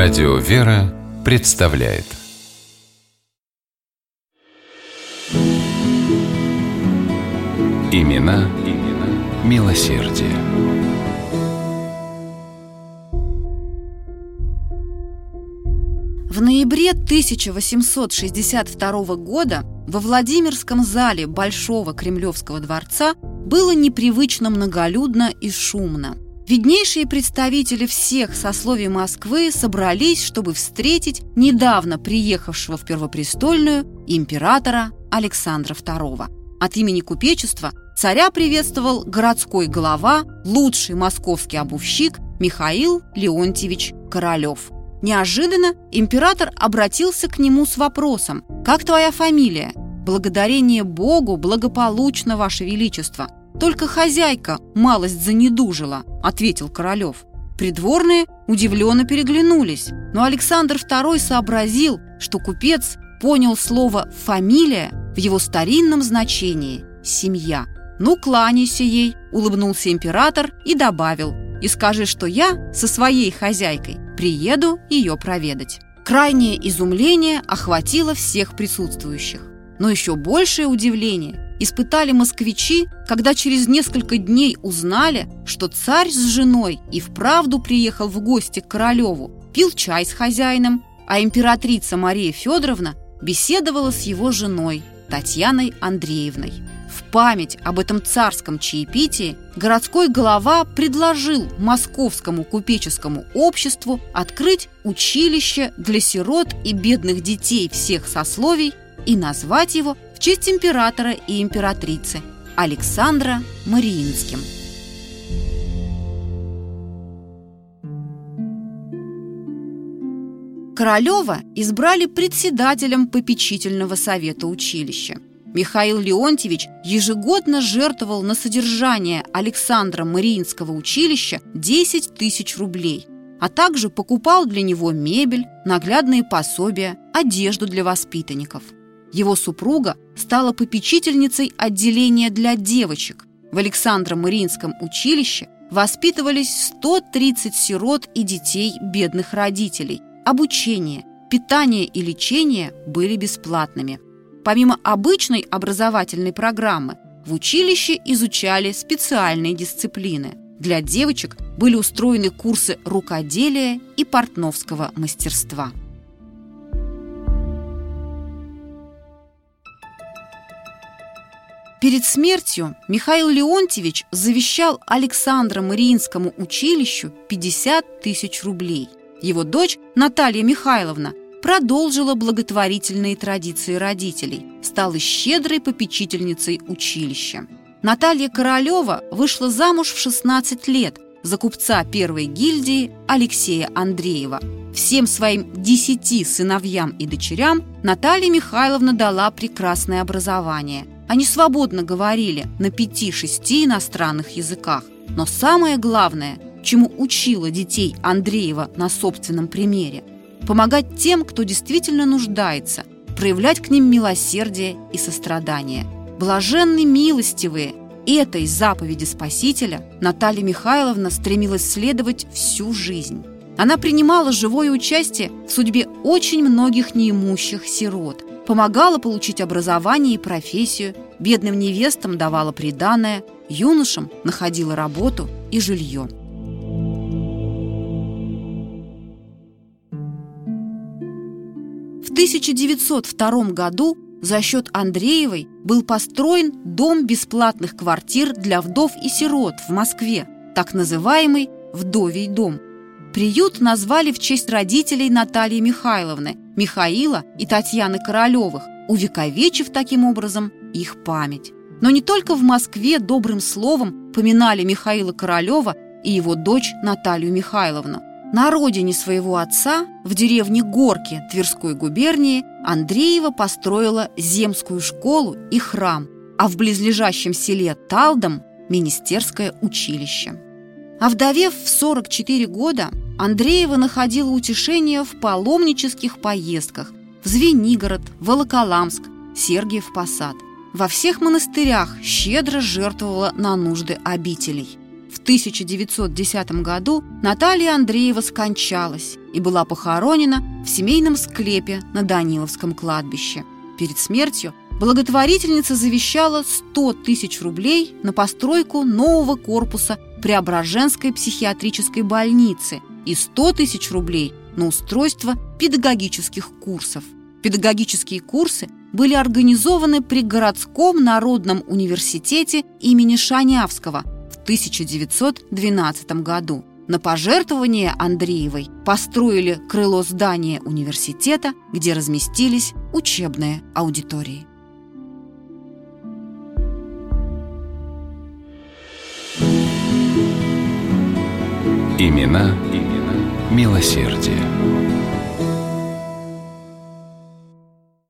Радио «Вера» представляет Имена, имена милосердие. В ноябре 1862 года во Владимирском зале Большого Кремлевского дворца было непривычно многолюдно и шумно. Виднейшие представители всех сословий Москвы собрались, чтобы встретить недавно приехавшего в Первопрестольную императора Александра II. От имени купечества царя приветствовал городской глава, лучший московский обувщик Михаил Леонтьевич Королев. Неожиданно император обратился к нему с вопросом «Как твоя фамилия?» «Благодарение Богу благополучно, Ваше Величество. Только хозяйка малость занедужила», – ответил Королев. Придворные удивленно переглянулись, но Александр II сообразил, что купец понял слово «фамилия» в его старинном значении «семья». «Ну, кланяйся ей», – улыбнулся император и добавил, «и скажи, что я со своей хозяйкой приеду ее проведать». Крайнее изумление охватило всех присутствующих. Но еще большее удивление испытали москвичи, когда через несколько дней узнали, что царь с женой и вправду приехал в гости к Королеву, пил чай с хозяином, а императрица Мария Федоровна беседовала с его женой Татьяной Андреевной. В память об этом царском чаепитии городской голова предложил московскому купеческому обществу открыть училище для сирот и бедных детей всех сословий и назвать его в честь императора и императрицы Александра Мариинским. Королева избрали председателем попечительного совета училища. Михаил Леонтьевич ежегодно жертвовал на содержание Александра Мариинского училища 10 тысяч рублей, а также покупал для него мебель, наглядные пособия, одежду для воспитанников – его супруга стала попечительницей отделения для девочек. В Александро-Мариинском училище воспитывались 130 сирот и детей бедных родителей. Обучение, питание и лечение были бесплатными. Помимо обычной образовательной программы, в училище изучали специальные дисциплины. Для девочек были устроены курсы рукоделия и портновского мастерства. Перед смертью Михаил Леонтьевич завещал Александра Мариинскому училищу 50 тысяч рублей. Его дочь Наталья Михайловна продолжила благотворительные традиции родителей, стала щедрой попечительницей училища. Наталья Королева вышла замуж в 16 лет за купца первой гильдии Алексея Андреева. Всем своим десяти сыновьям и дочерям Наталья Михайловна дала прекрасное образование – они свободно говорили на пяти-шести иностранных языках. Но самое главное, чему учила детей Андреева на собственном примере – помогать тем, кто действительно нуждается, проявлять к ним милосердие и сострадание. Блаженны милостивые – этой заповеди Спасителя Наталья Михайловна стремилась следовать всю жизнь. Она принимала живое участие в судьбе очень многих неимущих сирот, помогала получить образование и профессию, бедным невестам давала приданое, юношам находила работу и жилье. В 1902 году за счет Андреевой был построен дом бесплатных квартир для вдов и сирот в Москве, так называемый «Вдовий дом». Приют назвали в честь родителей Натальи Михайловны, Михаила и Татьяны Королевых, увековечив таким образом их память. Но не только в Москве добрым словом поминали Михаила Королева и его дочь Наталью Михайловну. На родине своего отца, в деревне Горки Тверской губернии, Андреева построила земскую школу и храм, а в близлежащем селе Талдом – министерское училище. Овдовев в 44 года, Андреева находила утешение в паломнических поездках в Звенигород, Волоколамск, Сергиев Посад. Во всех монастырях щедро жертвовала на нужды обителей. В 1910 году Наталья Андреева скончалась и была похоронена в семейном склепе на Даниловском кладбище. Перед смертью благотворительница завещала 100 тысяч рублей на постройку нового корпуса Преображенской психиатрической больницы и 100 тысяч рублей на устройство педагогических курсов. Педагогические курсы были организованы при городском народном университете имени Шанявского в 1912 году. На пожертвование Андреевой построили крыло здания университета, где разместились учебные аудитории. Имена, имена милосердие.